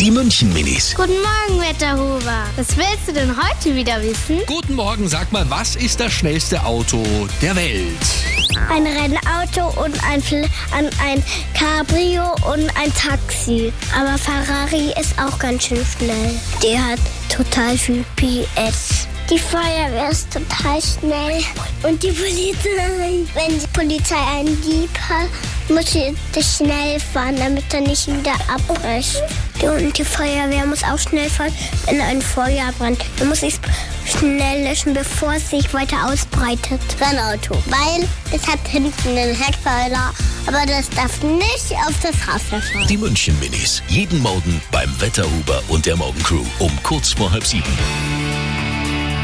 Die München Minis. Guten Morgen, Wetterhuber. Was willst du denn heute wieder wissen? Guten Morgen, sag mal, was ist das schnellste Auto der Welt? Ein Rennauto und ein, Fl ein, ein Cabrio und ein Taxi. Aber Ferrari ist auch ganz schön schnell. Der hat total viel PS. Die Feuerwehr ist total schnell. Und die Polizei. Wenn die Polizei einen Dieb hat, muss sie schnell fahren, damit er nicht wieder abbricht. Und die Feuerwehr muss auch schnell fahren, wenn ein Feuer brennt. Dann muss ich es schnell löschen, bevor es sich weiter ausbreitet. Rennauto. Weil es hat hinten einen Heckpfeiler, aber das darf nicht auf das Haus fahren. Die München Minis. Jeden Morgen beim Wetterhuber und der Morgencrew um kurz vor halb sieben.